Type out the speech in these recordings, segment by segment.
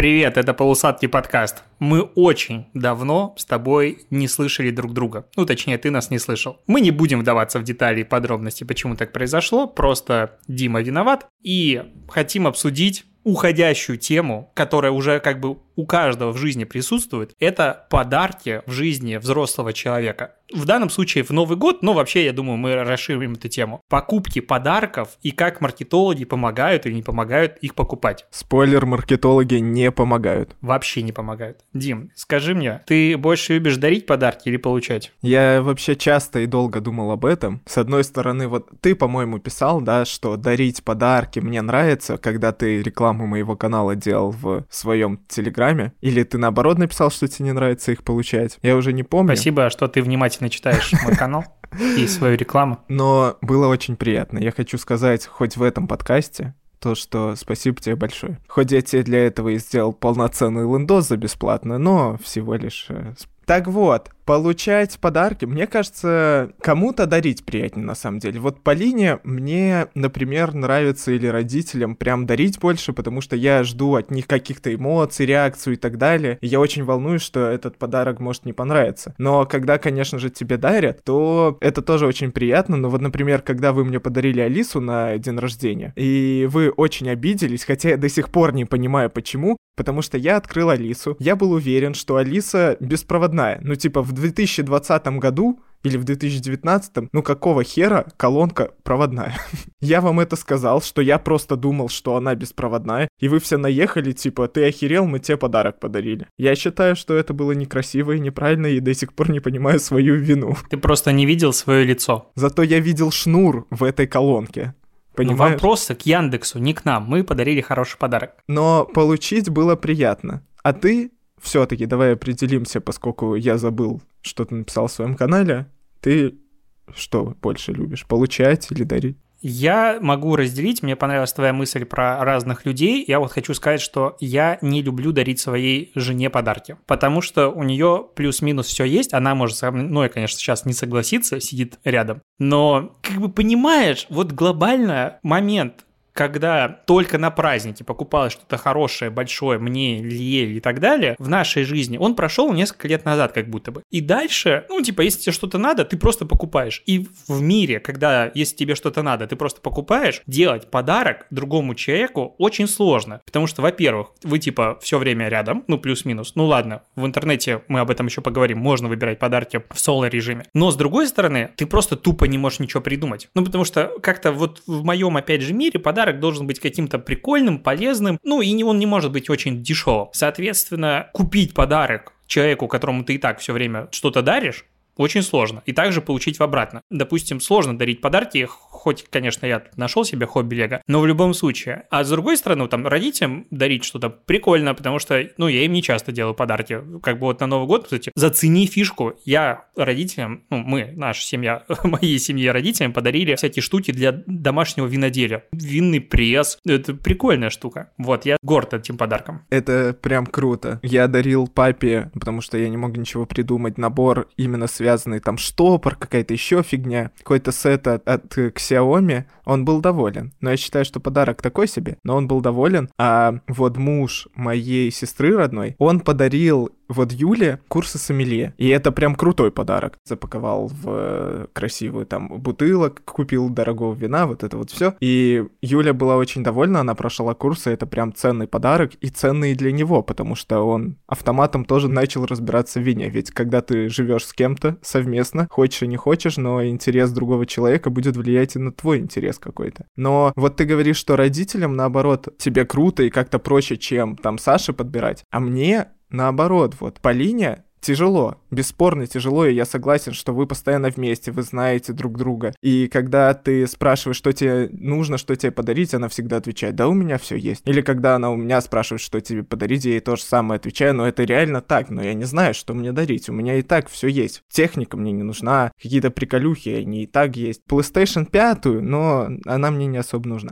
Привет, это полусадки подкаст. Мы очень давно с тобой не слышали друг друга. Ну, точнее, ты нас не слышал. Мы не будем вдаваться в детали и подробности, почему так произошло. Просто Дима виноват. И хотим обсудить уходящую тему, которая уже как бы у каждого в жизни присутствует, это подарки в жизни взрослого человека. В данном случае в Новый год, но вообще, я думаю, мы расширим эту тему. Покупки подарков и как маркетологи помогают или не помогают их покупать. Спойлер, маркетологи не помогают. Вообще не помогают. Дим, скажи мне, ты больше любишь дарить подарки или получать? Я вообще часто и долго думал об этом. С одной стороны, вот ты, по-моему, писал, да, что дарить подарки мне нравится, когда ты рекламу моего канала делал в своем телеграме Инстаграме? Или ты наоборот написал, что тебе не нравится их получать? Я уже не помню. Спасибо, что ты внимательно читаешь мой канал и свою рекламу. Но было очень приятно. Я хочу сказать, хоть в этом подкасте, то, что спасибо тебе большое. Хоть я тебе для этого и сделал полноценный лендос за бесплатно, но всего лишь... Так вот, Получать подарки, мне кажется, кому-то дарить приятнее на самом деле. Вот по линии мне, например, нравится или родителям прям дарить больше, потому что я жду от них каких-то эмоций, реакцию и так далее. И я очень волнуюсь, что этот подарок может не понравиться. Но когда, конечно же, тебе дарят, то это тоже очень приятно. Но вот, например, когда вы мне подарили Алису на день рождения, и вы очень обиделись, хотя я до сих пор не понимаю почему, потому что я открыл Алису, я был уверен, что Алиса беспроводная. Ну, типа, в 2020 году или в 2019, ну какого хера колонка проводная? я вам это сказал, что я просто думал, что она беспроводная, и вы все наехали, типа, ты охерел, мы тебе подарок подарили. Я считаю, что это было некрасиво и неправильно, и до сих пор не понимаю свою вину. Ты просто не видел свое лицо. Зато я видел шнур в этой колонке. Ну, Понимаешь? вопросы к Яндексу, не к нам. Мы подарили хороший подарок. Но получить было приятно. А ты все-таки давай определимся, поскольку я забыл, что ты написал в своем канале. Ты что больше любишь, получать или дарить? Я могу разделить, мне понравилась твоя мысль про разных людей. Я вот хочу сказать, что я не люблю дарить своей жене подарки, потому что у нее плюс-минус все есть. Она может со мной, конечно, сейчас не согласиться, сидит рядом. Но, как бы понимаешь, вот глобально момент когда только на празднике покупалось что-то хорошее, большое, мне, Лиель и так далее, в нашей жизни, он прошел несколько лет назад как будто бы. И дальше, ну, типа, если тебе что-то надо, ты просто покупаешь. И в мире, когда, если тебе что-то надо, ты просто покупаешь, делать подарок другому человеку очень сложно. Потому что, во-первых, вы, типа, все время рядом, ну, плюс-минус. Ну, ладно, в интернете мы об этом еще поговорим, можно выбирать подарки в соло-режиме. Но, с другой стороны, ты просто тупо не можешь ничего придумать. Ну, потому что как-то вот в моем, опять же, мире подарок подарок должен быть каким-то прикольным, полезным, ну и он не может быть очень дешевым. Соответственно, купить подарок человеку, которому ты и так все время что-то даришь, очень сложно. И также получить в обратно. Допустим, сложно дарить подарки, хоть, конечно, я нашел себе хобби Лего, но в любом случае. А с другой стороны, там, родителям дарить что-то прикольно, потому что, ну, я им не часто делаю подарки. Как бы вот на Новый год, кстати, зацени фишку. Я родителям, ну, мы, наша семья, моей семье родителям подарили всякие штуки для домашнего виноделия. Винный пресс. Это прикольная штука. Вот, я горд этим подарком. Это прям круто. Я дарил папе, потому что я не мог ничего придумать, набор именно связанный, там, штопор, какая-то еще фигня, какой-то сет от, от Xiaomi, он был доволен. Но я считаю, что подарок такой себе, но он был доволен. А вот муж моей сестры родной, он подарил вот Юле курсы сомелье. И это прям крутой подарок. Запаковал в э, красивую там бутылок, купил дорогого вина, вот это вот все. И Юля была очень довольна, она прошла курсы, это прям ценный подарок и ценный для него, потому что он автоматом тоже начал разбираться в вине. Ведь когда ты живешь с кем-то совместно, хочешь и не хочешь, но интерес другого человека будет влиять и на твой интерес какой-то. Но вот ты говоришь, что родителям, наоборот, тебе круто и как-то проще, чем там Саше подбирать. А мне наоборот, вот Полине тяжело, бесспорно тяжело, и я согласен, что вы постоянно вместе, вы знаете друг друга. И когда ты спрашиваешь, что тебе нужно, что тебе подарить, она всегда отвечает, да у меня все есть. Или когда она у меня спрашивает, что тебе подарить, я ей то же самое отвечаю, но это реально так, но я не знаю, что мне дарить, у меня и так все есть. Техника мне не нужна, какие-то приколюхи, они и так есть. PlayStation 5, но она мне не особо нужна.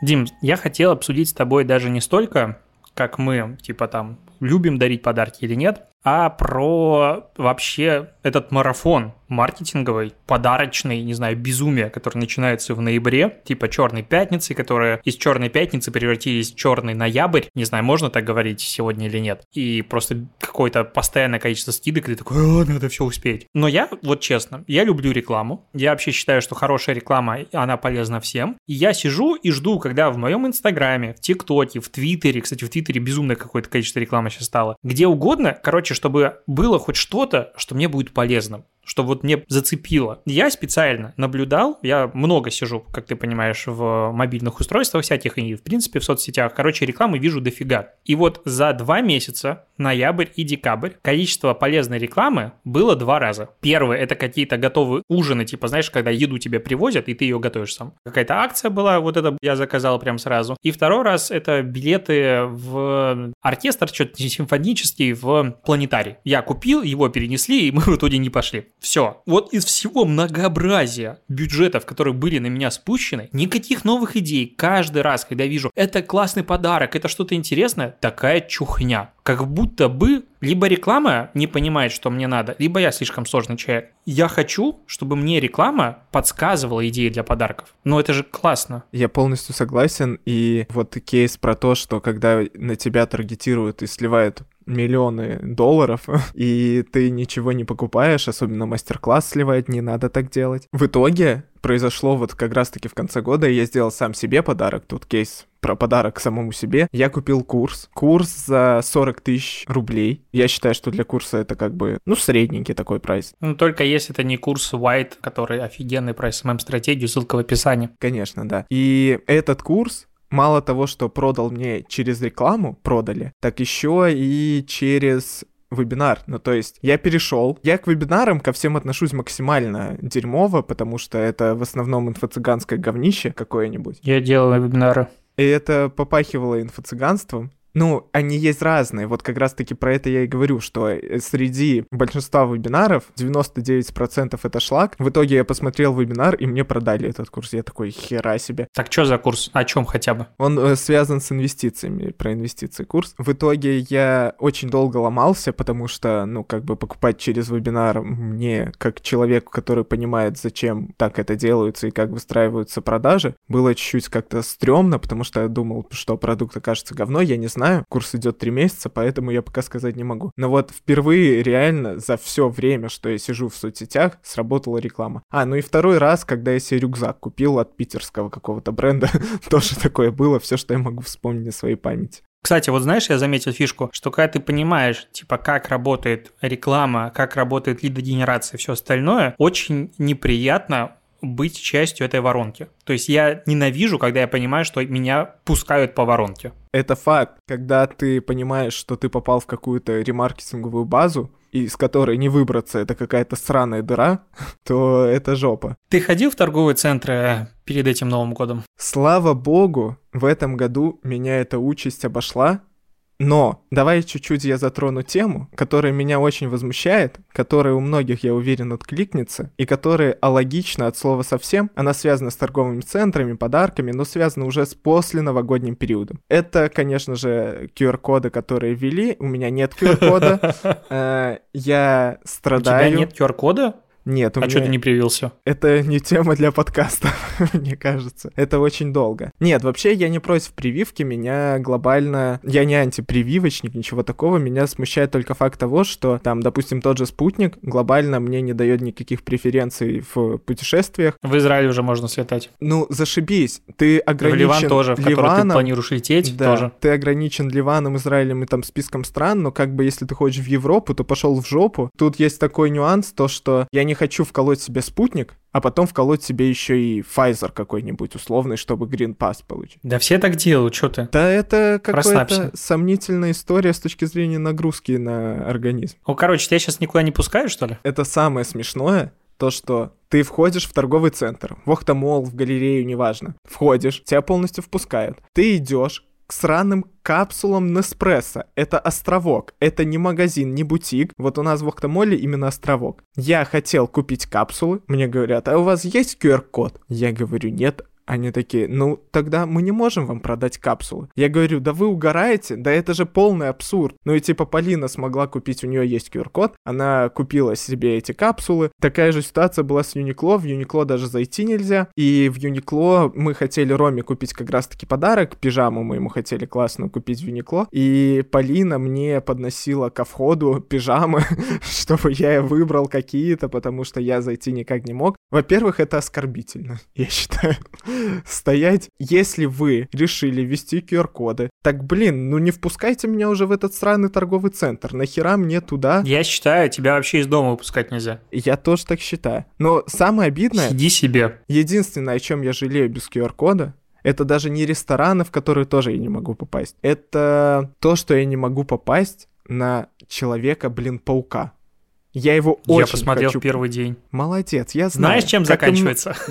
Дим, я хотел обсудить с тобой даже не столько, как мы, типа там, любим дарить подарки или нет, а про вообще этот марафон маркетинговой, подарочной, не знаю, безумия, которое начинается в ноябре, типа черной пятницы, которые из черной пятницы превратились в черный ноябрь. Не знаю, можно так говорить сегодня или нет. И просто какое-то постоянное количество скидок, и ты такой, О, надо все успеть. Но я, вот честно, я люблю рекламу. Я вообще считаю, что хорошая реклама, она полезна всем. И я сижу и жду, когда в моем инстаграме, в тиктоке, в твиттере, кстати, в твиттере безумное какое-то количество рекламы сейчас стало, где угодно, короче, чтобы было хоть что-то, что мне будет полезным что вот мне зацепило. Я специально наблюдал, я много сижу, как ты понимаешь, в мобильных устройствах всяких и, в принципе, в соцсетях. Короче, рекламы вижу дофига. И вот за два месяца, ноябрь и декабрь, количество полезной рекламы было два раза. Первый – это какие-то готовые ужины, типа, знаешь, когда еду тебе привозят, и ты ее готовишь сам. Какая-то акция была, вот это я заказал прям сразу. И второй раз – это билеты в оркестр, что-то симфонический в планетарий. Я купил, его перенесли, и мы в итоге не пошли. Все. Вот из всего многообразия бюджетов, которые были на меня спущены, никаких новых идей. Каждый раз, когда вижу, это классный подарок, это что-то интересное, такая чухня. Как будто бы либо реклама не понимает, что мне надо, либо я слишком сложный человек. Я хочу, чтобы мне реклама подсказывала идеи для подарков. Но это же классно. Я полностью согласен. И вот кейс про то, что когда на тебя таргетируют и сливают миллионы долларов, и ты ничего не покупаешь, особенно мастер-класс сливать, не надо так делать. В итоге произошло вот как раз-таки в конце года, я сделал сам себе подарок, тут кейс про подарок самому себе. Я купил курс. Курс за 40 тысяч рублей. Я считаю, что для курса это как бы, ну, средненький такой прайс. Ну, только если это не курс White, который офигенный про SMM-стратегию, ссылка в описании. Конечно, да. И этот курс мало того, что продал мне через рекламу, продали, так еще и через вебинар. Ну, то есть я перешел. Я к вебинарам ко всем отношусь максимально дерьмово, потому что это в основном инфо-цыганское говнище какое-нибудь. Я делал вебинары. И это попахивало инфо-цыганством. Ну, они есть разные. Вот как раз-таки про это я и говорю, что э, среди большинства вебинаров 99% это шлак. В итоге я посмотрел вебинар, и мне продали этот курс. Я такой, хера себе. Так что за курс? О чем хотя бы? Он э, связан с инвестициями, про инвестиции курс. В итоге я очень долго ломался, потому что, ну, как бы покупать через вебинар мне, как человеку, который понимает, зачем так это делается и как выстраиваются продажи, было чуть-чуть как-то стрёмно, потому что я думал, что продукт окажется говно, я не знаю, знаю. Курс идет три месяца, поэтому я пока сказать не могу. Но вот впервые реально за все время, что я сижу в соцсетях, сработала реклама. А, ну и второй раз, когда я себе рюкзак купил от питерского какого-то бренда, тоже такое было, все, что я могу вспомнить на своей памяти. Кстати, вот знаешь, я заметил фишку, что когда ты понимаешь, типа, как работает реклама, как работает лидогенерация и все остальное, очень неприятно быть частью этой воронки. То есть я ненавижу, когда я понимаю, что меня пускают по воронке. Это факт. Когда ты понимаешь, что ты попал в какую-то ремаркетинговую базу, из которой не выбраться, это какая-то сраная дыра, то это жопа. Ты ходил в торговые центры перед этим Новым годом? Слава богу, в этом году меня эта участь обошла, но давай чуть-чуть я затрону тему, которая меня очень возмущает, которая у многих, я уверен, откликнется, и которая алогична от слова совсем. Она связана с торговыми центрами, подарками, но связана уже с после новогодним периодом. Это, конечно же, QR-коды, которые ввели. У меня нет QR-кода. Э, я страдаю. У тебя нет QR-кода? Нет, у а меня... что ты не привился? Это не тема для подкаста, мне кажется. Это очень долго. Нет, вообще я не против прививки, меня глобально... Я не антипрививочник, ничего такого. Меня смущает только факт того, что там, допустим, тот же спутник глобально мне не дает никаких преференций в путешествиях. В Израиль уже можно слетать. Ну, зашибись. Ты ограничен... В Ливан тоже, в Ливаном, который ты планируешь лететь да, тоже. Ты ограничен Ливаном, Израилем и там списком стран, но как бы если ты хочешь в Европу, то пошел в жопу. Тут есть такой нюанс, то что я не хочу вколоть себе спутник, а потом вколоть себе еще и Pfizer какой-нибудь условный, чтобы Green Pass получить. Да все так делают, что ты? Да это какая-то сомнительная история с точки зрения нагрузки на организм. Ну, короче, тебя сейчас никуда не пускают, что ли? Это самое смешное, то, что ты входишь в торговый центр, в Охтамол, в галерею, неважно. Входишь, тебя полностью впускают. Ты идешь, к сраным капсулам Неспрессо. Это островок. Это не магазин, не бутик. Вот у нас в Охтамоле именно островок. Я хотел купить капсулы. Мне говорят, а у вас есть QR-код? Я говорю, нет. Они такие, ну, тогда мы не можем вам продать капсулы. Я говорю, да вы угораете? Да это же полный абсурд. Ну и типа Полина смогла купить, у нее есть QR-код, она купила себе эти капсулы. Такая же ситуация была с Юникло, в Юникло даже зайти нельзя. И в Юникло мы хотели Роме купить как раз-таки подарок, пижаму мы ему хотели классную купить в Юникло. И Полина мне подносила ко входу пижамы, чтобы я выбрал какие-то, потому что я зайти никак не мог. Во-первых, это оскорбительно, я считаю. Стоять, если вы решили ввести QR-коды, так, блин, ну не впускайте меня уже в этот сраный торговый центр. Нахера мне туда? Я считаю, тебя вообще из дома выпускать нельзя. Я тоже так считаю. Но самое обидное... Иди себе. Единственное, о чем я жалею без QR-кода, это даже не рестораны, в которые тоже я не могу попасть. Это то, что я не могу попасть на человека, блин, паука. Я его очень Я посмотрел хочу... первый день. Молодец, я знаю. Знаешь, чем заканчивается?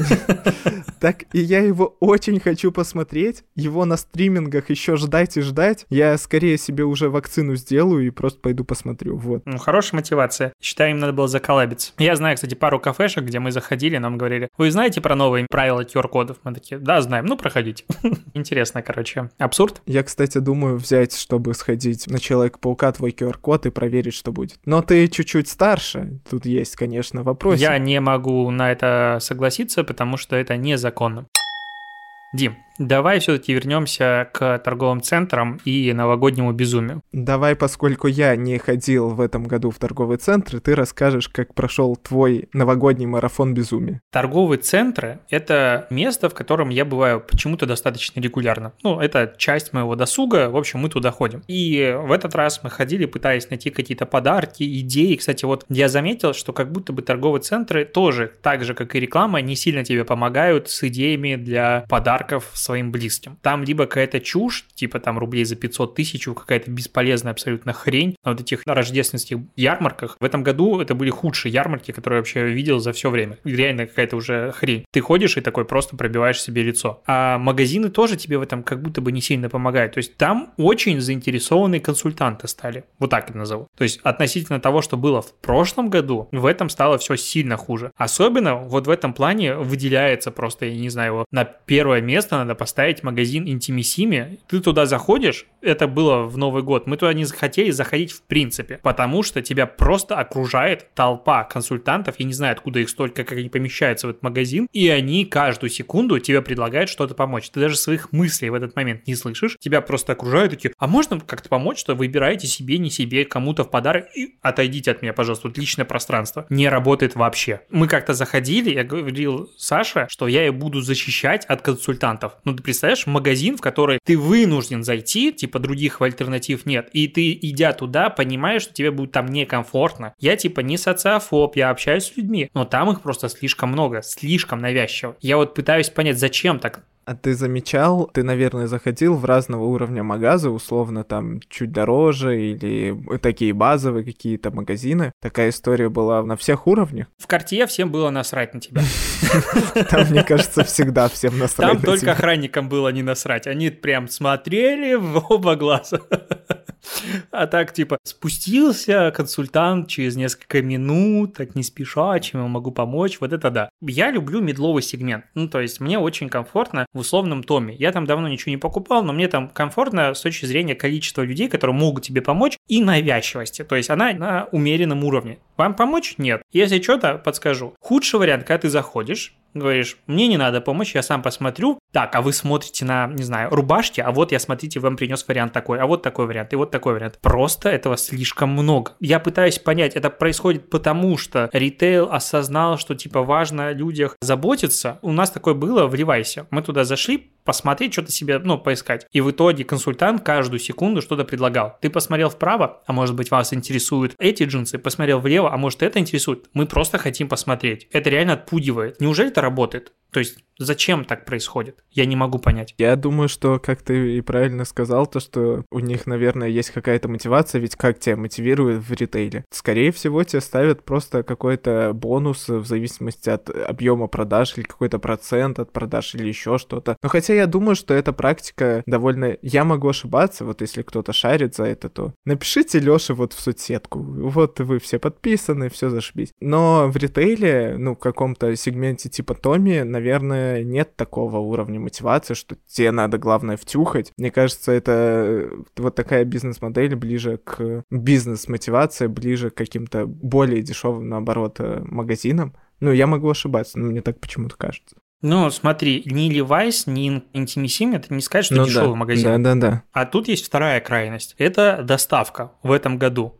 Так и я его очень хочу посмотреть. Его на стримингах еще ждать и ждать. Я скорее себе уже вакцину сделаю и просто пойду посмотрю. Вот. Ну, хорошая мотивация. Считаю, им надо было заколабиться. Я знаю, кстати, пару кафешек, где мы заходили, нам говорили, вы знаете про новые правила QR-кодов? Мы такие, да, знаем, ну, проходите. Интересно, короче. Абсурд? Я, кстати, думаю взять, чтобы сходить на Человека-паука твой QR-код и проверить, что будет. Но ты чуть-чуть старше. Тут есть, конечно, вопрос. Я не могу на это согласиться, потому что это незаконно. Дим, давай все-таки вернемся к торговым центрам и новогоднему безумию. Давай, поскольку я не ходил в этом году в торговый центр, ты расскажешь, как прошел твой новогодний марафон безумия. Торговые центры — это место, в котором я бываю почему-то достаточно регулярно. Ну, это часть моего досуга, в общем, мы туда ходим. И в этот раз мы ходили, пытаясь найти какие-то подарки, идеи. Кстати, вот я заметил, что как будто бы торговые центры тоже, так же, как и реклама, не сильно тебе помогают с идеями для подарков подарков своим близким. Там либо какая-то чушь, типа там рублей за 500 тысяч, какая-то бесполезная абсолютно хрень на вот этих рождественских ярмарках. В этом году это были худшие ярмарки, которые я вообще видел за все время. Реально какая-то уже хрень. Ты ходишь и такой просто пробиваешь себе лицо. А магазины тоже тебе в этом как будто бы не сильно помогают. То есть там очень заинтересованные консультанты стали. Вот так это назову. То есть относительно того, что было в прошлом году, в этом стало все сильно хуже. Особенно вот в этом плане выделяется просто, я не знаю, его на первое место надо поставить магазин Intimissimi. Ты туда заходишь, это было в Новый год, мы туда не захотели заходить в принципе, потому что тебя просто окружает толпа консультантов, я не знаю, откуда их столько, как они помещаются в этот магазин, и они каждую секунду тебе предлагают что-то помочь. Ты даже своих мыслей в этот момент не слышишь, тебя просто окружают такие, а можно как-то помочь, что выбираете себе, не себе, кому-то в подарок, и отойдите от меня, пожалуйста, тут личное пространство. Не работает вообще. Мы как-то заходили, я говорил Саше, что я ее буду защищать от консультантов. Ну, ты представляешь, магазин, в который ты вынужден зайти, типа других альтернатив нет, и ты, идя туда, понимаешь, что тебе будет там некомфортно. Я, типа, не социофоб, я общаюсь с людьми, но там их просто слишком много, слишком навязчиво. Я вот пытаюсь понять, зачем так а ты замечал, ты, наверное, заходил в разного уровня магазы, условно там чуть дороже или такие базовые какие-то магазины. Такая история была на всех уровнях. В карте всем было насрать на тебя. Там, мне кажется, всегда всем насрать Там только охранникам было не насрать. Они прям смотрели в оба глаза. А так, типа, спустился консультант через несколько минут, так не спеша, чем я могу помочь, вот это да. Я люблю медловый сегмент, ну, то есть мне очень комфортно в условном томе. Я там давно ничего не покупал, но мне там комфортно с точки зрения количества людей, которые могут тебе помочь, и навязчивости, то есть она на умеренном уровне. Вам помочь? Нет. Если что-то, подскажу. Худший вариант, когда ты заходишь, говоришь, мне не надо помощь, я сам посмотрю. Так, а вы смотрите на, не знаю, рубашки, а вот я, смотрите, вам принес вариант такой, а вот такой вариант, и вот такой вариант. Просто этого слишком много. Я пытаюсь понять, это происходит потому, что ритейл осознал, что, типа, важно о людях заботиться. У нас такое было в Ревайсе. Мы туда зашли, посмотреть, что-то себе, ну, поискать. И в итоге консультант каждую секунду что-то предлагал. Ты посмотрел вправо, а может быть вас интересуют эти джинсы, посмотрел влево, а может это интересует. Мы просто хотим посмотреть. Это реально отпугивает. Неужели это работает? То есть зачем так происходит? Я не могу понять. Я думаю, что, как ты и правильно сказал, то, что у них, наверное, есть какая-то мотивация, ведь как тебя мотивируют в ритейле? Скорее всего, тебе ставят просто какой-то бонус в зависимости от объема продаж или какой-то процент от продаж или еще что-то. Но хотя я думаю, что эта практика довольно... Я могу ошибаться, вот если кто-то шарит за это, то напишите Лёше вот в соцсетку. Вот вы все подписаны, все зашибись. Но в ритейле, ну, в каком-то сегменте типа Томи, наверное, меня нет такого уровня мотивации, что тебе надо, главное, втюхать. Мне кажется, это э, вот такая бизнес-модель ближе к бизнес-мотивации, ближе к каким-то более дешевым, наоборот, э, магазинам. Ну, я могу ошибаться, но мне так почему-то кажется. Ну, смотри, ни Levi's, ни Intimissimi, это не сказать, что ну, дешевый да. магазин. Да, да, да. А тут есть вторая крайность. Это доставка в этом году.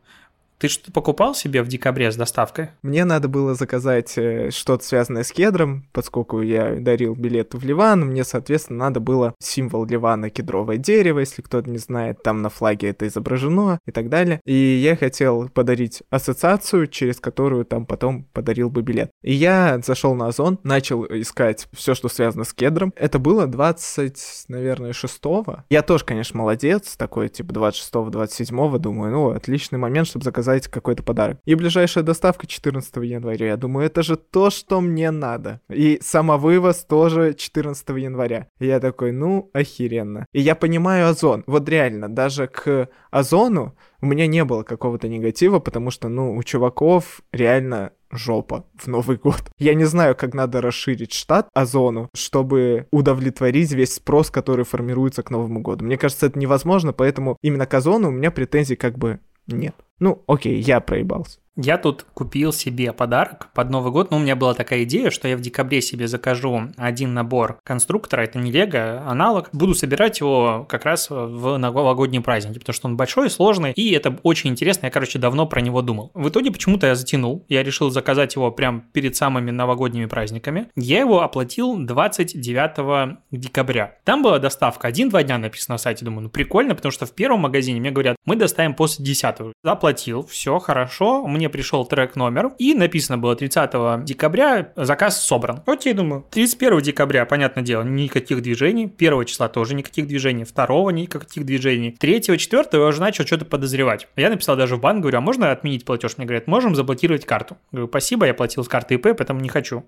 Ты что-то покупал себе в декабре с доставкой? Мне надо было заказать э, что-то связанное с кедром, поскольку я дарил билеты в Ливан, мне, соответственно, надо было символ Ливана кедровое дерево, если кто-то не знает, там на флаге это изображено и так далее. И я хотел подарить ассоциацию, через которую там потом подарил бы билет. И я зашел на Озон, начал искать все, что связано с кедром. Это было 20, наверное, 6 -го. Я тоже, конечно, молодец, такой типа 26-27, думаю, ну, отличный момент, чтобы заказать заказать какой-то подарок. И ближайшая доставка 14 января. Я думаю, это же то, что мне надо. И самовывоз тоже 14 января. И я такой, ну, охеренно. И я понимаю Озон. Вот реально, даже к Озону у меня не было какого-то негатива, потому что, ну, у чуваков реально жопа в Новый год. Я не знаю, как надо расширить штат Озону, чтобы удовлетворить весь спрос, который формируется к Новому году. Мне кажется, это невозможно, поэтому именно к Озону у меня претензий как бы нет. Ну, окей, я проебался. Я тут купил себе подарок под Новый год. Ну, у меня была такая идея, что я в декабре себе закажу один набор конструктора. Это не Лего, аналог. Буду собирать его как раз в новогодние праздники, потому что он большой, сложный, и это очень интересно. Я, короче, давно про него думал. В итоге почему-то я затянул. Я решил заказать его прям перед самыми новогодними праздниками. Я его оплатил 29 декабря. Там была доставка. Один-два дня написано на сайте. Думаю, ну прикольно, потому что в первом магазине мне говорят, мы доставим после 10 Заплатил, все хорошо. Мне пришел трек номер, и написано было 30 декабря, заказ собран. Вот я думаю, 31 декабря, понятное дело, никаких движений, 1 числа тоже никаких движений, 2 никаких движений, 3 4 я уже начал что-то подозревать. Я написал даже в банк, говорю, а можно отменить платеж? Мне говорят, можем заблокировать карту. Говорю, спасибо, я платил с карты ИП, поэтому не хочу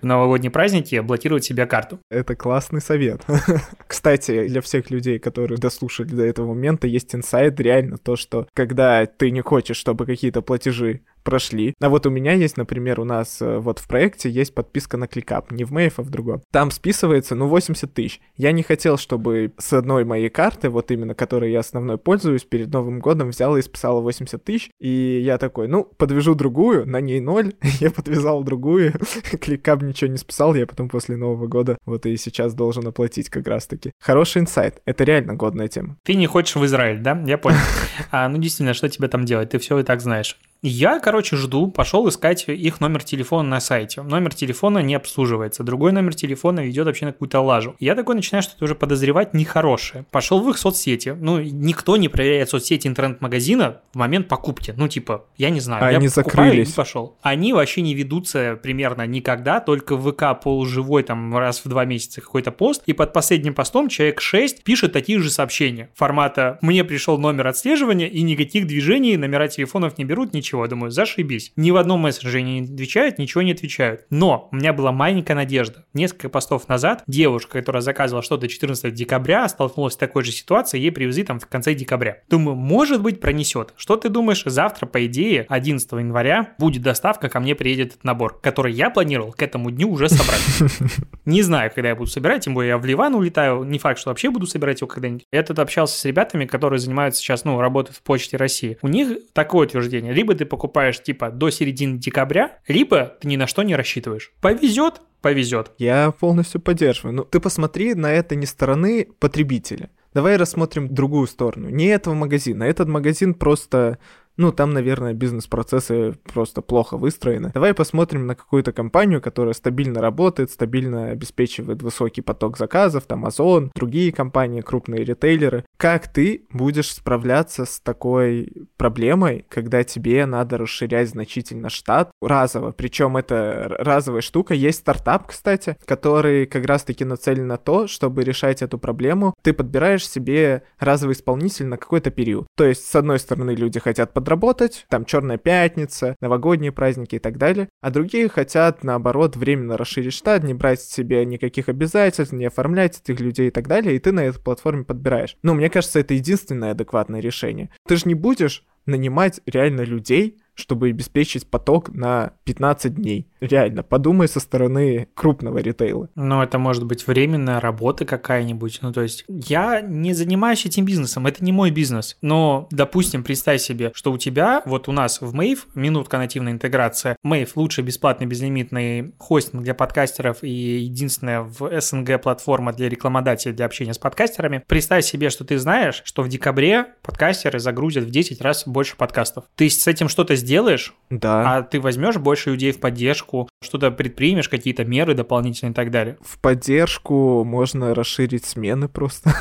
в новогодние праздники блокировать себе карту. Это классный совет. Кстати, для всех людей, которые дослушали до этого момента, есть инсайд реально то, что когда ты не хочешь, чтобы какие-то платежи прошли. А вот у меня есть, например, у нас э, вот в проекте есть подписка на кликап, не в Мэйв, а в другом. Там списывается, ну, 80 тысяч. Я не хотел, чтобы с одной моей карты, вот именно которой я основной пользуюсь, перед Новым годом взяла и списала 80 тысяч. И я такой, ну, подвяжу другую, на ней ноль. я подвязал другую. кликап ничего не списал, я потом после Нового года вот и сейчас должен оплатить как раз-таки. Хороший инсайт. Это реально годная тема. Ты не хочешь в Израиль, да? Я понял. а, ну, действительно, что тебе там делать? Ты все и так знаешь. Я, короче, жду, пошел искать их номер телефона на сайте. Номер телефона не обслуживается, другой номер телефона ведет вообще на какую-то лажу. Я такой начинаю что-то уже подозревать нехорошее. Пошел в их соцсети. Ну, никто не проверяет соцсети интернет-магазина в момент покупки. Ну, типа, я не знаю. Они я закрылись. И пошел. Они вообще не ведутся примерно никогда, только в ВК полуживой там раз в два месяца какой-то пост, и под последним постом человек 6 пишет такие же сообщения формата «Мне пришел номер отслеживания, и никаких движений, номера телефонов не берут, ничего ничего. Я думаю, зашибись. Ни в одном мессенджере не отвечают, ничего не отвечают. Но у меня была маленькая надежда. Несколько постов назад девушка, которая заказывала что-то 14 декабря, столкнулась с такой же ситуацией, ей привезли там в конце декабря. Думаю, может быть пронесет. Что ты думаешь, завтра, по идее, 11 января будет доставка, ко мне приедет этот набор, который я планировал к этому дню уже собрать. Не знаю, когда я буду собирать, тем более я в Ливан улетаю, не факт, что вообще буду собирать его когда-нибудь. Я тут общался с ребятами, которые занимаются сейчас, ну, работают в Почте России. У них такое утверждение. Либо ты ты покупаешь типа до середины декабря, либо ты ни на что не рассчитываешь. Повезет, повезет. Я полностью поддерживаю. Ну, ты посмотри на это не стороны потребителя. Давай рассмотрим другую сторону. Не этого магазина. Этот магазин просто ну, там, наверное, бизнес-процессы просто плохо выстроены. Давай посмотрим на какую-то компанию, которая стабильно работает, стабильно обеспечивает высокий поток заказов, там Amazon, другие компании, крупные ритейлеры. Как ты будешь справляться с такой проблемой, когда тебе надо расширять значительно штат разово? Причем это разовая штука. Есть стартап, кстати, который как раз-таки нацелен на то, чтобы решать эту проблему. Ты подбираешь себе разовый исполнитель на какой-то период. То есть, с одной стороны, люди хотят подработать, там Черная пятница, новогодние праздники и так далее, а другие хотят, наоборот, временно расширить штат, не брать себе никаких обязательств, не оформлять этих людей и так далее, и ты на этой платформе подбираешь. Ну, мне кажется, это единственное адекватное решение. Ты же не будешь нанимать реально людей, чтобы обеспечить поток на 15 дней. Реально, подумай со стороны крупного ритейла. Ну, это может быть временная работа какая-нибудь. Ну, то есть, я не занимаюсь этим бизнесом, это не мой бизнес. Но, допустим, представь себе, что у тебя, вот у нас в Мейв, минутка нативной интеграция, Мейв лучший бесплатный безлимитный хостинг для подкастеров и единственная в СНГ платформа для рекламодателей для общения с подкастерами. Представь себе, что ты знаешь, что в декабре подкастеры загрузят в 10 раз больше подкастов. Ты с этим что-то сделаешь, Да. а ты возьмешь больше людей в поддержку, что-то предпримешь, какие-то меры дополнительные и так далее. В поддержку можно расширить смены просто.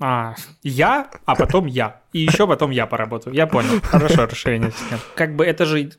А, я, а потом я. И еще потом я поработаю. Я понял. Хорошо, расширение. Как бы это же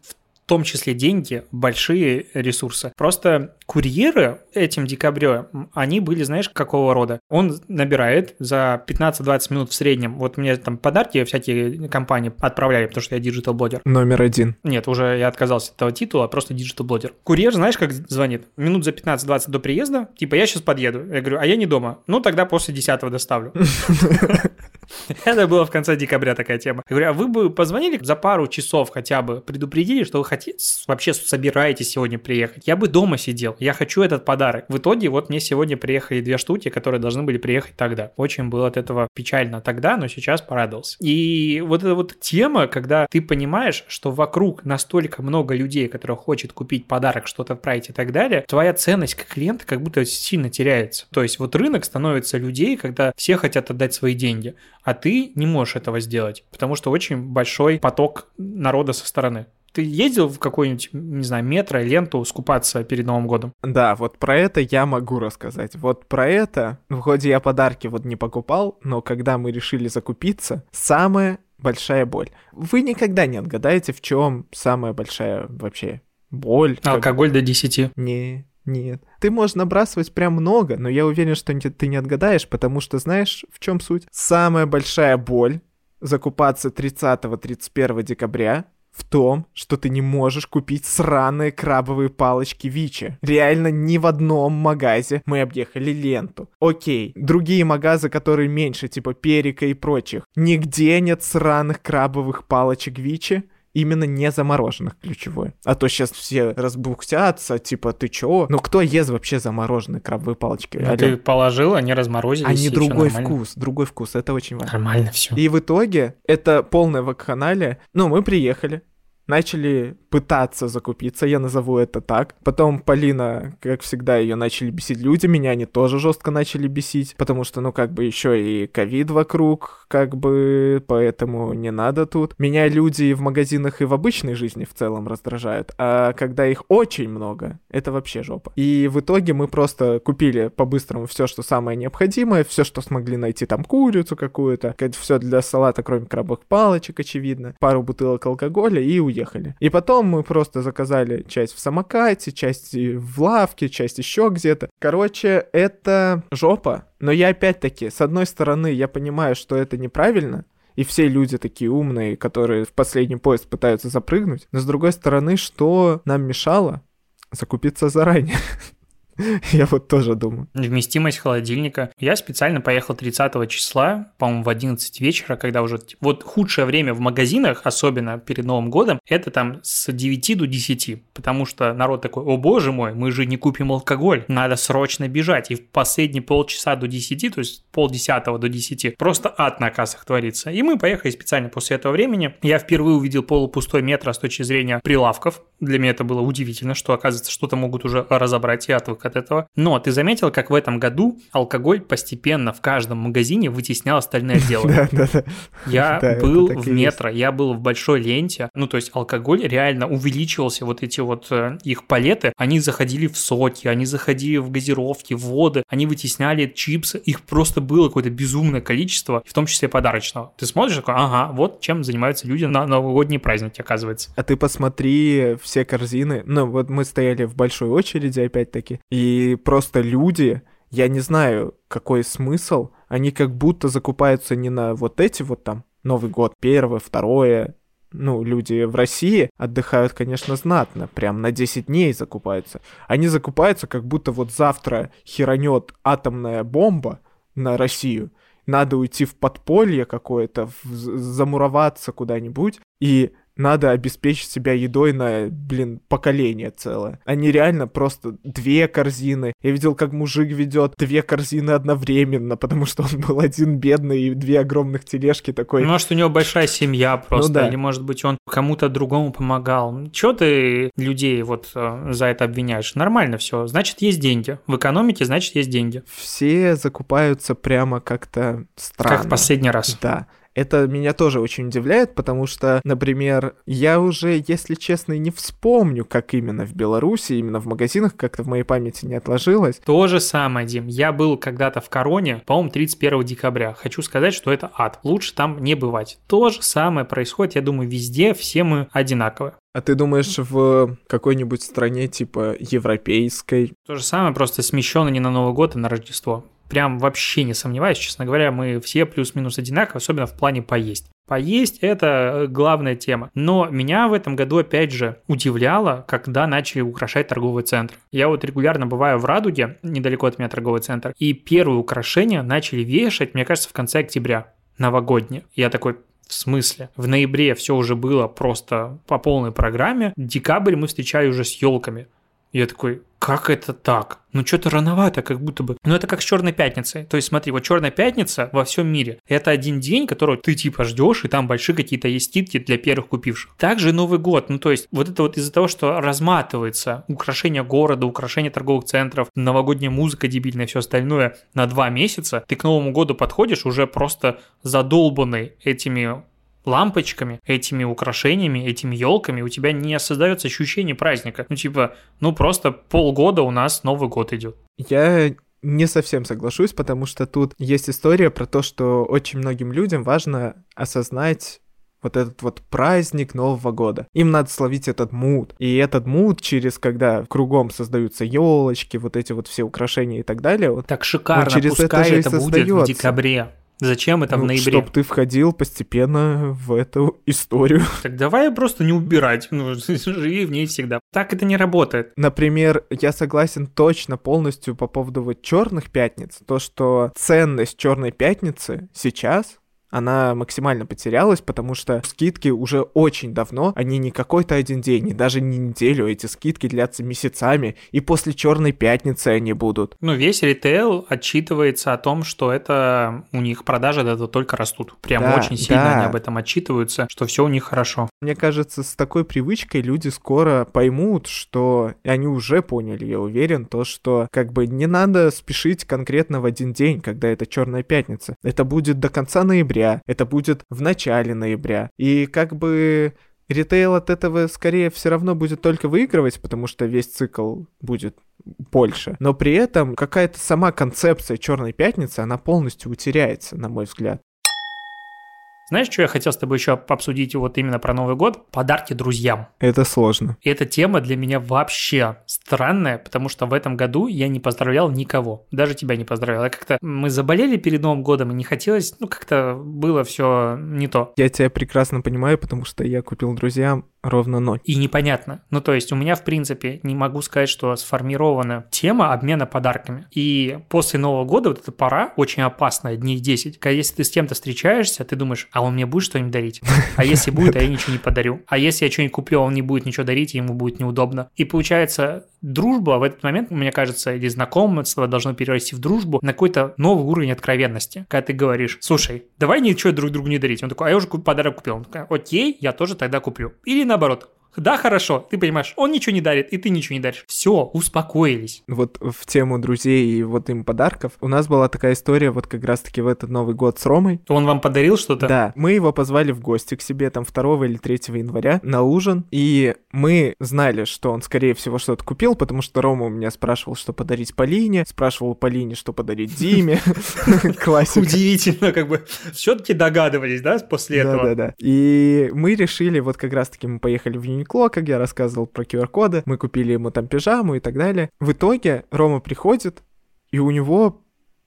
в том числе деньги, большие ресурсы. Просто курьеры этим декабре, они были, знаешь, какого рода? Он набирает за 15-20 минут в среднем. Вот мне там подарки всякие компании отправляли, потому что я digital-блогер. Номер один. Нет, уже я отказался от этого титула, просто digital-блогер. Курьер, знаешь, как звонит? Минут за 15-20 до приезда, типа, я сейчас подъеду. Я говорю, а я не дома. Ну, тогда после 10 доставлю. Это было в конце декабря такая тема. Я говорю, а вы бы позвонили за пару часов хотя бы, предупредили, что вы хотите, вообще собираетесь сегодня приехать? Я бы дома сидел, я хочу этот подарок. В итоге вот мне сегодня приехали две штуки, которые должны были приехать тогда. Очень было от этого печально тогда, но сейчас порадовался. И вот эта вот тема, когда ты понимаешь, что вокруг настолько много людей, которые хочет купить подарок, что-то отправить и так далее, твоя ценность как клиента как будто сильно теряется. То есть вот рынок становится людей, когда все хотят отдать свои деньги, а ты не можешь этого сделать, потому что очень большой поток народа со стороны. Ты ездил в какой-нибудь, не знаю, метро, ленту скупаться перед Новым годом? Да, вот про это я могу рассказать. Вот про это, в ходе я подарки вот не покупал, но когда мы решили закупиться, самая большая боль. Вы никогда не отгадаете, в чем самая большая вообще боль. как- Алкоголь до 10. Не, нет. Ты можешь набрасывать прям много, но я уверен, что ты не отгадаешь, потому что знаешь, в чем суть? Самая большая боль закупаться 30-31 декабря в том, что ты не можешь купить сраные крабовые палочки Вичи. Реально ни в одном магазе мы объехали ленту. Окей, другие магазы, которые меньше, типа Перика и прочих, нигде нет сраных крабовых палочек Вичи, именно не замороженных ключевое. А то сейчас все разбухтятся, типа, ты чё? Ну кто ест вообще замороженные крабовые палочки? А Алло. ты положил, они разморозились. Они другой вкус, другой вкус, это очень важно. Нормально все. И в итоге это полное вакханалия. Ну, мы приехали, начали пытаться закупиться, я назову это так. Потом Полина, как всегда, ее начали бесить люди, меня они тоже жестко начали бесить, потому что, ну, как бы еще и ковид вокруг, как бы, поэтому не надо тут. Меня люди в магазинах и в обычной жизни в целом раздражают, а когда их очень много, это вообще жопа. И в итоге мы просто купили по-быстрому все, что самое необходимое, все, что смогли найти, там курицу какую-то, все для салата, кроме крабовых палочек, очевидно, пару бутылок алкоголя и уехали. И потом мы просто заказали часть в самокате, часть в лавке, часть еще где-то. Короче, это жопа. Но я опять-таки, с одной стороны, я понимаю, что это неправильно, и все люди такие умные, которые в последний поезд пытаются запрыгнуть. Но с другой стороны, что нам мешало закупиться заранее? Я вот тоже думаю. Вместимость холодильника. Я специально поехал 30 числа, по-моему, в 11 вечера, когда уже... Вот худшее время в магазинах, особенно перед Новым годом, это там с 9 до 10, потому что народ такой, о боже мой, мы же не купим алкоголь, надо срочно бежать. И в последние полчаса до 10, то есть полдесятого до 10, просто ад на кассах творится. И мы поехали специально после этого времени. Я впервые увидел полупустой метро с точки зрения прилавков. Для меня это было удивительно, что, оказывается, что-то могут уже разобрать, я от этого. Но ты заметил, как в этом году алкоголь постепенно в каждом магазине вытеснял остальные отделы? Я был в метро, я был в большой ленте. Ну, то есть алкоголь реально увеличивался, вот эти вот э, их палеты, они заходили в соки, они заходили в газировки, в воды, они вытесняли чипсы, их просто было какое-то безумное количество, в том числе подарочного. Ты смотришь такой, ага, вот чем занимаются люди на новогодние праздники, оказывается. А ты посмотри все корзины. Ну, вот мы стояли в большой очереди, опять-таки, и просто люди, я не знаю, какой смысл, они как будто закупаются не на вот эти вот там Новый год, первое, второе, ну, люди в России отдыхают, конечно, знатно, прям на 10 дней закупаются. Они закупаются, как будто вот завтра херанет атомная бомба на Россию, надо уйти в подполье какое-то, замуроваться куда-нибудь, и надо обеспечить себя едой на, блин, поколение целое. Они реально просто две корзины. Я видел, как мужик ведет две корзины одновременно, потому что он был один бедный и две огромных тележки такой. Может, у него большая семья просто, ну, да. или, может быть, он кому-то другому помогал. Чего ты людей вот э, за это обвиняешь? Нормально все. Значит, есть деньги. В экономике, значит, есть деньги. Все закупаются прямо как-то странно. Как в последний раз. Да. Это меня тоже очень удивляет, потому что, например, я уже, если честно, не вспомню, как именно в Беларуси, именно в магазинах, как-то в моей памяти не отложилось. То же самое, Дим. Я был когда-то в Короне, по-моему, 31 декабря. Хочу сказать, что это ад. Лучше там не бывать. То же самое происходит, я думаю, везде, все мы одинаковые. А ты думаешь, в какой-нибудь стране типа европейской? То же самое, просто смещено не на Новый год, а на Рождество прям вообще не сомневаюсь, честно говоря, мы все плюс-минус одинаковы, особенно в плане поесть. Поесть – это э, главная тема. Но меня в этом году, опять же, удивляло, когда начали украшать торговый центр. Я вот регулярно бываю в Радуге, недалеко от меня торговый центр, и первые украшения начали вешать, мне кажется, в конце октября, новогодние. Я такой, в смысле? В ноябре все уже было просто по полной программе. Декабрь мы встречали уже с елками. Я такой, как это так? Ну, что-то рановато, как будто бы. Ну, это как с Черной Пятницей. То есть, смотри, вот Черная Пятница во всем мире – это один день, который ты типа ждешь, и там большие какие-то есть скидки для первых купивших. Также Новый год. Ну, то есть, вот это вот из-за того, что разматывается украшение города, украшение торговых центров, новогодняя музыка дебильная, все остальное на два месяца, ты к Новому году подходишь уже просто задолбанный этими лампочками, этими украшениями, этими елками, у тебя не создается ощущение праздника. Ну, типа, ну просто полгода у нас Новый год идет. Я не совсем соглашусь, потому что тут есть история про то, что очень многим людям важно осознать вот этот вот праздник Нового года. Им надо словить этот мут. И этот мут через, когда кругом создаются елочки, вот эти вот все украшения и так далее. Вот, так шикарно, через пускай это, это будет в декабре. Зачем это ну, в ноябре? Чтоб ты входил постепенно в эту историю. Так давай просто не убирать, ну, живи в ней всегда. Так это не работает. Например, я согласен точно полностью по поводу вот черных пятниц. То, что ценность черной пятницы сейчас она максимально потерялась, потому что скидки уже очень давно, они не какой-то один день, не даже не неделю, эти скидки длятся месяцами, и после Черной Пятницы они будут. Ну, весь ритейл отчитывается о том, что это у них продажи это только растут. Прям да, очень сильно да. они об этом отчитываются, что все у них хорошо. Мне кажется, с такой привычкой люди скоро поймут, что и они уже поняли, я уверен, то, что как бы не надо спешить конкретно в один день, когда это Черная Пятница. Это будет до конца ноября, ноября, это будет в начале ноября. И как бы ритейл от этого скорее все равно будет только выигрывать, потому что весь цикл будет больше. Но при этом какая-то сама концепция Черной пятницы, она полностью утеряется, на мой взгляд. Знаешь, что я хотел с тобой еще обсудить вот именно про Новый год? Подарки друзьям. Это сложно. И эта тема для меня вообще странная, потому что в этом году я не поздравлял никого. Даже тебя не поздравлял. Я как-то... Мы заболели перед Новым годом, и не хотелось... Ну, как-то было все не то. Я тебя прекрасно понимаю, потому что я купил друзьям ровно ноль. И непонятно. Ну, то есть у меня, в принципе, не могу сказать, что сформирована тема обмена подарками. И после Нового года вот эта пора очень опасная, дней 10. Когда если ты с кем-то встречаешься, ты думаешь, а он мне будет что-нибудь дарить? А если будет, а я ничего не подарю? А если я что-нибудь куплю, а он не будет ничего дарить, ему будет неудобно? И получается, дружба в этот момент, мне кажется, или знакомство должно перерасти в дружбу на какой-то новый уровень откровенности. Когда ты говоришь, слушай, давай ничего друг другу не дарить. Он такой, а я уже подарок купил. Он такой, окей, я тоже тогда куплю. Или наоборот, да, хорошо, ты понимаешь, он ничего не дарит, и ты ничего не даришь. Все, успокоились. Вот в тему друзей и вот им подарков, у нас была такая история вот как раз-таки в этот Новый год с Ромой. Он вам подарил что-то? Да, мы его позвали в гости к себе там 2 или 3 января на ужин, и мы знали, что он, скорее всего, что-то купил, потому что Рома у меня спрашивал, что подарить Полине, спрашивал Полине, что подарить Диме. Классика. Удивительно, как бы все-таки догадывались, да, после этого? Да-да-да. И мы решили, вот как раз-таки мы поехали в Юникло, как я рассказывал про QR-коды, мы купили ему там пижаму и так далее. В итоге Рома приходит, и у него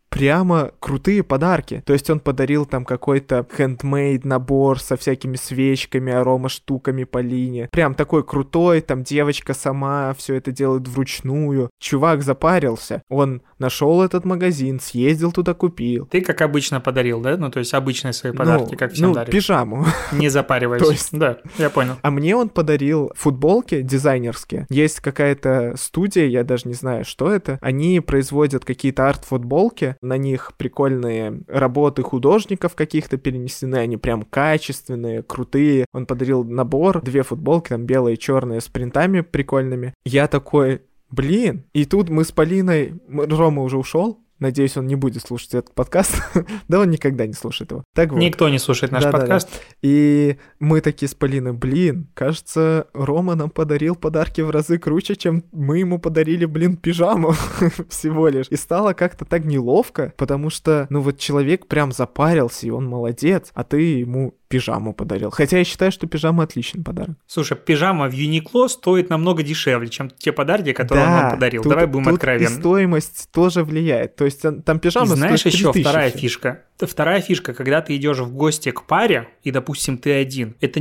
прямо крутые подарки. То есть он подарил там какой-то хендмейд набор со всякими свечками, арома штуками по линии. Прям такой крутой, там девочка сама все это делает вручную. Чувак запарился. Он нашел этот магазин, съездил туда, купил. Ты, как обычно, подарил, да? Ну, то есть обычные свои подарки, ну, как всем ну, даришь. пижаму. Не запариваясь. То есть- Да, я понял. А мне он подарил футболки дизайнерские. Есть какая-то студия, я даже не знаю, что это. Они производят какие-то арт-футболки. На них прикольные работы художников каких-то перенесены. Они прям качественные, крутые. Он подарил набор, две футболки, там белые и черные, с принтами прикольными. Я такой, блин. И тут мы с Полиной... Рома уже ушел. Надеюсь, он не будет слушать этот подкаст. да он никогда не слушает его. Так вот. Никто не слушает наш Да-да-да. подкаст. И мы такие с Полиной, блин, кажется, Рома нам подарил подарки в разы круче, чем мы ему подарили, блин, пижаму всего лишь. И стало как-то так неловко, потому что, ну вот человек прям запарился, и он молодец, а ты ему пижаму подарил. Хотя я считаю, что пижама отличный подарок. Слушай, пижама в Юникло стоит намного дешевле, чем те подарки, которые он нам подарил. тут- Давай будем тут и откровенны. стоимость тоже влияет. То есть там И пижама знаешь стоит еще 3000 вторая фишка. Вторая фишка, когда ты идешь в гости к паре, и, допустим, ты один, это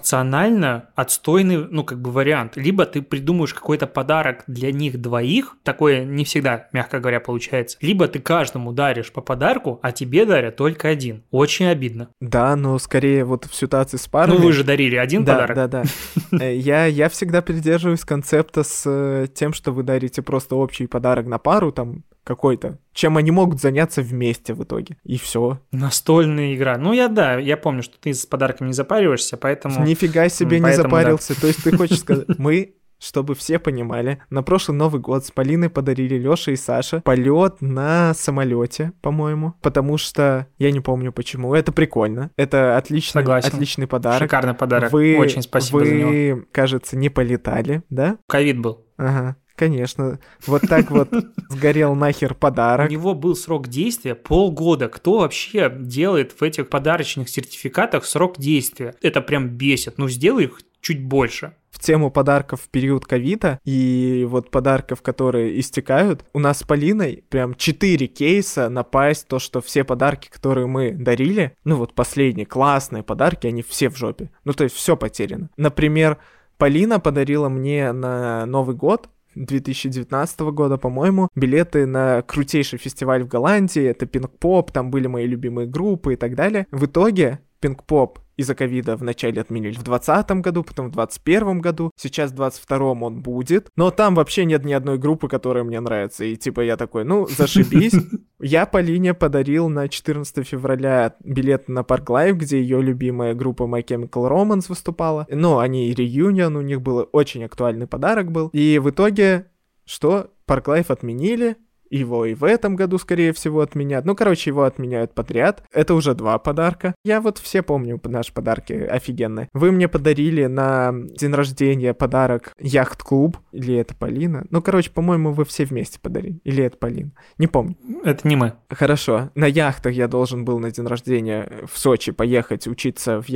непропорционально отстойный, ну, как бы вариант. Либо ты придумаешь какой-то подарок для них двоих, такое не всегда, мягко говоря, получается. Либо ты каждому даришь по подарку, а тебе дарят только один. Очень обидно. Да, но скорее вот в ситуации с парами... Ну, вы же дарили один да, подарок. Да, да, Э, Я, я всегда придерживаюсь концепта с э, тем, что вы дарите просто общий подарок на пару, там, какой-то, чем они могут заняться вместе в итоге. И все. Настольная игра. Ну, я да, я помню, что ты с подарками не запариваешься, поэтому... Нифига себе не поэтому да. запарился. То есть ты хочешь сказать, мы чтобы все понимали, на прошлый Новый год с Полиной подарили Лёша и Саша полет на самолете, по-моему, потому что я не помню почему. Это прикольно, это отличный, Согласен. отличный подарок. Шикарный подарок. Вы, Очень спасибо вы, за него. кажется, не полетали, да? Ковид был. Ага, конечно. Вот так вот сгорел нахер У подарок. него был срок действия полгода. Кто вообще делает в этих подарочных сертификатах срок действия? Это прям бесит. Ну, сделай их чуть больше. Тему подарков в период ковида и вот подарков, которые истекают, у нас с Полиной прям 4 кейса напасть, то, что все подарки, которые мы дарили, ну вот последние классные подарки, они все в жопе. Ну то есть все потеряно. Например, Полина подарила мне на Новый год 2019 года, по-моему, билеты на крутейший фестиваль в Голландии, это Pinkpop, там были мои любимые группы и так далее. В итоге Pinkpop из-за ковида вначале отменили в 2020 году, потом в 2021 году, сейчас в 2022 он будет, но там вообще нет ни одной группы, которая мне нравится, и типа я такой, ну, зашибись. Я Полине подарил на 14 февраля билет на Park Live, где ее любимая группа My Chemical Romance выступала. Ну, они и reunion, у них был очень актуальный подарок был. И в итоге, что? Park Live отменили, его и в этом году, скорее всего, отменят. Ну, короче, его отменяют подряд. Это уже два подарка. Я вот все помню наши подарки офигенные. Вы мне подарили на день рождения подарок яхт-клуб. Или это Полина? Ну, короче, по-моему, вы все вместе подарили. Или это Полина? Не помню. Это не мы. Хорошо. На яхтах я должен был на день рождения в Сочи поехать учиться в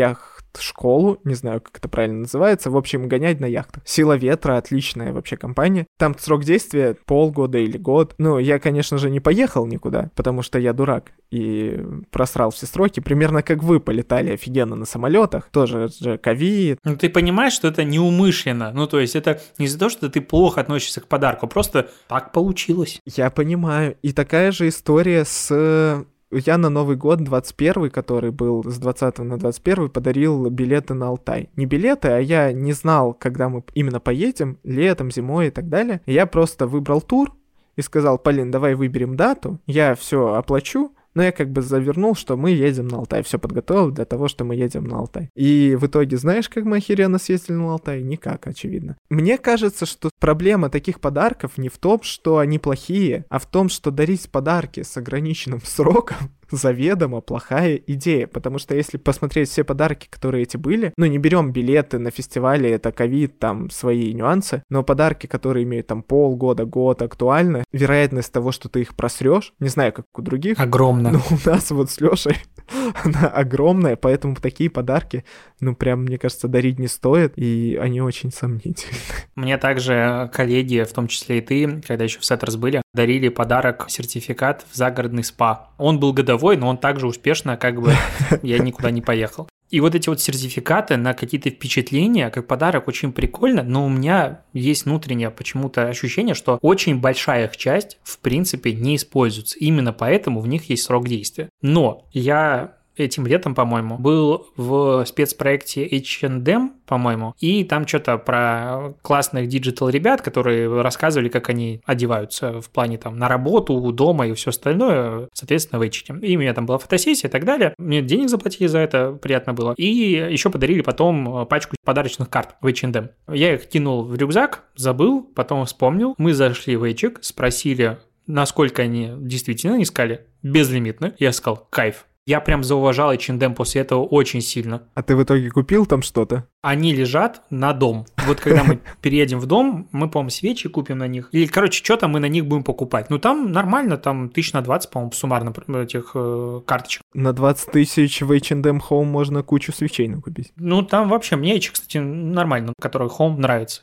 яхт-школу. Не знаю, как это правильно называется. В общем, гонять на яхтах. Сила ветра отличная вообще компания. Там срок действия полгода или год. Ну, я, конечно же, не поехал никуда, потому что я дурак и просрал все сроки. Примерно как вы полетали офигенно на самолетах. Тоже же ковид. Ну, ты понимаешь, что это неумышленно. Ну, то есть, это не из-за того, что ты плохо относишься к подарку, просто так получилось. Я понимаю. И такая же история с я на Новый год 21 который был с 20 на 21 подарил билеты на Алтай. Не билеты, а я не знал, когда мы именно поедем, летом, зимой и так далее. Я просто выбрал тур и сказал, Полин, давай выберем дату, я все оплачу, но я как бы завернул, что мы едем на Алтай. Все подготовил для того, что мы едем на Алтай. И в итоге, знаешь, как мы охеренно съездили на Алтай? Никак, очевидно. Мне кажется, что проблема таких подарков не в том, что они плохие, а в том, что дарить подарки с ограниченным сроком заведомо плохая идея, потому что если посмотреть все подарки, которые эти были, ну не берем билеты на фестивале, это ковид, там свои нюансы, но подарки, которые имеют там полгода, год актуальны, вероятность того, что ты их просрешь, не знаю, как у других, Огромно. но у нас вот с Лешей она огромная, поэтому такие подарки, ну, прям, мне кажется, дарить не стоит, и они очень сомнительны. Мне также коллеги, в том числе и ты, когда еще в Setters были, дарили подарок сертификат в загородный спа. Он был годовой, но он также успешно, как бы я никуда не поехал. И вот эти вот сертификаты на какие-то впечатления, как подарок, очень прикольно, но у меня есть внутреннее почему-то ощущение, что очень большая их часть, в принципе, не используется. Именно поэтому в них есть срок действия. Но я этим летом, по-моему, был в спецпроекте H&M, по-моему, и там что-то про классных digital ребят, которые рассказывали, как они одеваются в плане там на работу, дома и все остальное, соответственно, в H&M. И у меня там была фотосессия и так далее. Мне денег заплатили за это, приятно было. И еще подарили потом пачку подарочных карт в H&M. Я их кинул в рюкзак, забыл, потом вспомнил. Мы зашли в H&M, спросили, насколько они действительно искали, безлимитно. Я сказал, кайф, я прям зауважал H&M после этого очень сильно. А ты в итоге купил там что-то? Они лежат на дом. Вот когда мы переедем в дом, мы, по-моему, свечи купим на них. Или, короче, что-то мы на них будем покупать. Ну, там нормально, там тысяч на 20, по-моему, суммарно этих э, карточек. На 20 тысяч в H&M Home можно кучу свечей накупить. Ну, там вообще, мне кстати, нормально, который Home нравится.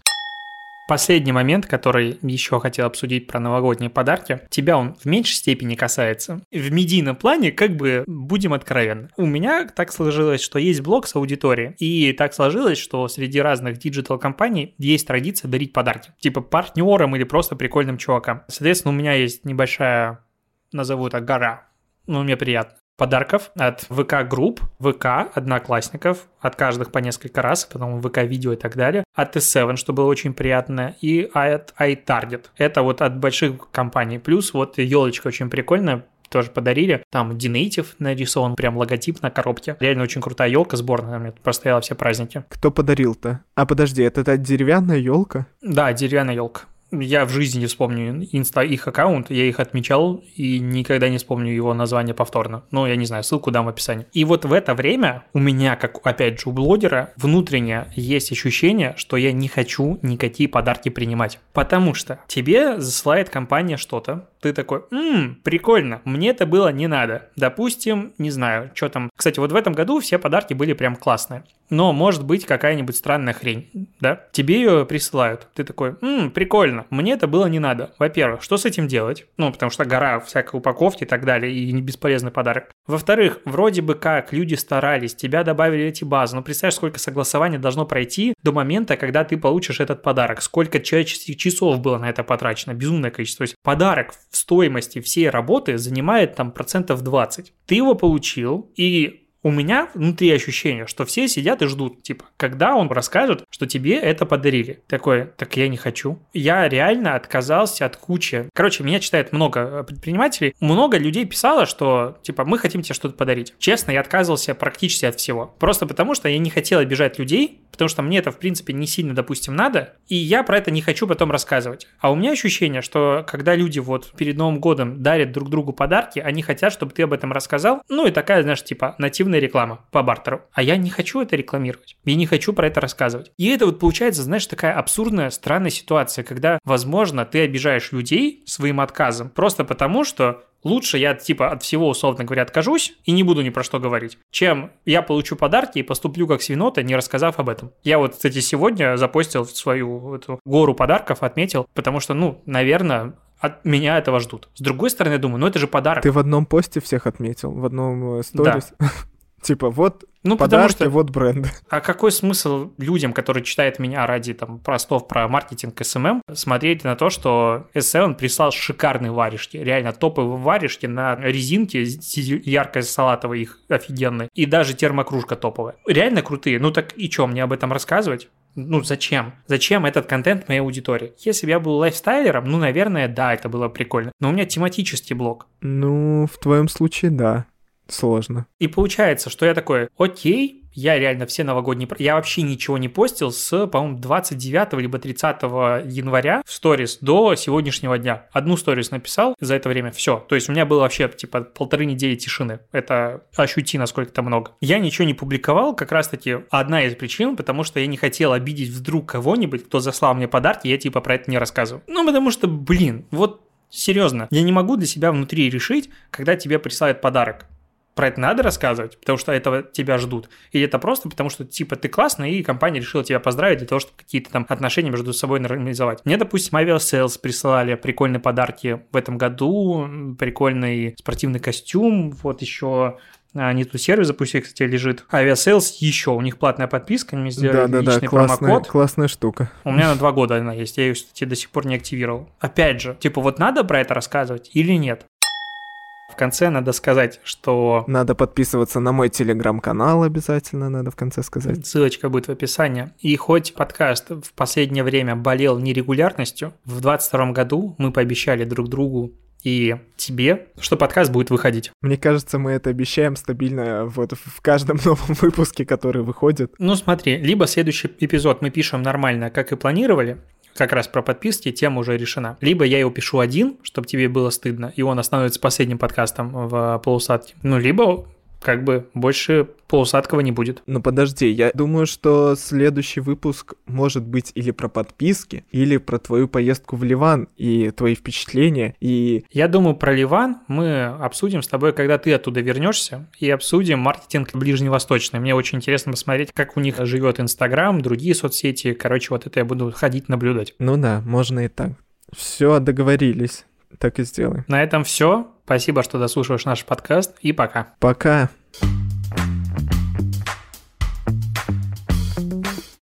Последний момент, который еще хотел обсудить про новогодние подарки. Тебя он в меньшей степени касается. В медийном плане, как бы, будем откровенны. У меня так сложилось, что есть блог с аудиторией. И так сложилось, что среди разных digital-компаний есть традиция дарить подарки. Типа партнерам или просто прикольным чувакам. Соответственно, у меня есть небольшая, назову это гора. Ну, мне приятно подарков от ВК-групп, ВК, одноклассников, от каждых по несколько раз, потом ВК-видео и так далее, от S7, что было очень приятно, и от iTarget. Это вот от больших компаний. Плюс вот елочка очень прикольная, тоже подарили. Там Dinative нарисован, прям логотип на коробке. Реально очень крутая елка сборная, мне простояла все праздники. Кто подарил-то? А подожди, это, это деревянная елка? Да, деревянная елка я в жизни не вспомню инста их аккаунт, я их отмечал и никогда не вспомню его название повторно. Ну, я не знаю, ссылку дам в описании. И вот в это время у меня, как опять же у блогера, внутренне есть ощущение, что я не хочу никакие подарки принимать. Потому что тебе засылает компания что-то, ты такой, ммм, прикольно, мне это было не надо. Допустим, не знаю, что там. Кстати, вот в этом году все подарки были прям классные. Но может быть какая-нибудь странная хрень, да? Тебе ее присылают. Ты такой, ммм, прикольно, мне это было не надо. Во-первых, что с этим делать? Ну, потому что гора всякой упаковки и так далее, и не бесполезный подарок. Во-вторых, вроде бы как люди старались, тебя добавили эти базы. Ну, представь, сколько согласований должно пройти до момента, когда ты получишь этот подарок. Сколько человеческих часов было на это потрачено. Безумное количество. То есть подарок в стоимости всей работы занимает там процентов 20. Ты его получил, и у меня внутри ощущение, что все сидят и ждут, типа, когда он расскажет, что тебе это подарили. Такое, так я не хочу. Я реально отказался от кучи. Короче, меня читает много предпринимателей. Много людей писало, что, типа, мы хотим тебе что-то подарить. Честно, я отказывался практически от всего. Просто потому, что я не хотел обижать людей, потому что мне это, в принципе, не сильно, допустим, надо, и я про это не хочу потом рассказывать. А у меня ощущение, что когда люди вот перед Новым годом дарят друг другу подарки, они хотят, чтобы ты об этом рассказал. Ну и такая, знаешь, типа, нативная нативная реклама по бартеру. А я не хочу это рекламировать. Я не хочу про это рассказывать. И это вот получается, знаешь, такая абсурдная, странная ситуация, когда, возможно, ты обижаешь людей своим отказом просто потому, что лучше я типа от всего, условно говоря, откажусь и не буду ни про что говорить, чем я получу подарки и поступлю как свинота, не рассказав об этом. Я вот, кстати, сегодня запостил свою эту гору подарков, отметил, потому что, ну, наверное, от меня этого ждут. С другой стороны, я думаю, ну это же подарок. Ты в одном посте всех отметил, в одном э, сторис. Да. Типа, вот ну, подарки, что... вот бренд. А какой смысл людям, которые читают меня ради там простов про маркетинг SMM, смотреть на то, что S7 прислал шикарные варежки, реально топовые варежки на резинке яркой салатовой их офигенной, и даже термокружка топовая. Реально крутые. Ну так и что, мне об этом рассказывать? Ну, зачем? Зачем этот контент моей аудитории? Если бы я был лайфстайлером, ну, наверное, да, это было прикольно. Но у меня тематический блог. Ну, в твоем случае, да сложно. И получается, что я такой, окей, я реально все новогодние... Я вообще ничего не постил с, по-моему, 29 либо 30 января в сторис до сегодняшнего дня. Одну сторис написал за это время, все. То есть у меня было вообще, типа, полторы недели тишины. Это ощути, насколько это много. Я ничего не публиковал, как раз-таки одна из причин, потому что я не хотел обидеть вдруг кого-нибудь, кто заслал мне подарки, я, типа, про это не рассказываю. Ну, потому что, блин, вот Серьезно, я не могу для себя внутри решить, когда тебе присылают подарок про это надо рассказывать, потому что этого тебя ждут? Или это просто потому, что, типа, ты классный, и компания решила тебя поздравить для того, чтобы какие-то там отношения между собой нормализовать? Мне, допустим, Aviasales присылали прикольные подарки в этом году, прикольный спортивный костюм, вот еще а, не ту сервис запустили, кстати, лежит. Aviasales еще, у них платная подписка, они сделали да, да, личный да, классная, промокод. классная штука. У меня на два года она есть, я ее, кстати, до сих пор не активировал. Опять же, типа вот надо про это рассказывать или нет? В конце надо сказать, что... Надо подписываться на мой телеграм-канал обязательно, надо в конце сказать. Ссылочка будет в описании. И хоть подкаст в последнее время болел нерегулярностью, в 2022 году мы пообещали друг другу и тебе, что подкаст будет выходить. Мне кажется, мы это обещаем стабильно вот в каждом новом выпуске, который выходит. Ну смотри, либо следующий эпизод мы пишем нормально, как и планировали, как раз про подписки, тема уже решена. Либо я его пишу один, чтобы тебе было стыдно, и он остановится последним подкастом в полусадке. Ну, либо как бы больше полусадкого не будет. Ну подожди, я думаю, что следующий выпуск может быть или про подписки, или про твою поездку в Ливан и твои впечатления, и... Я думаю, про Ливан мы обсудим с тобой, когда ты оттуда вернешься, и обсудим маркетинг ближневосточный. Мне очень интересно посмотреть, как у них живет Инстаграм, другие соцсети. Короче, вот это я буду ходить наблюдать. Ну да, можно и так. Все, договорились. Так и сделаем. На этом все. Спасибо, что дослушиваешь наш подкаст, и пока. Пока.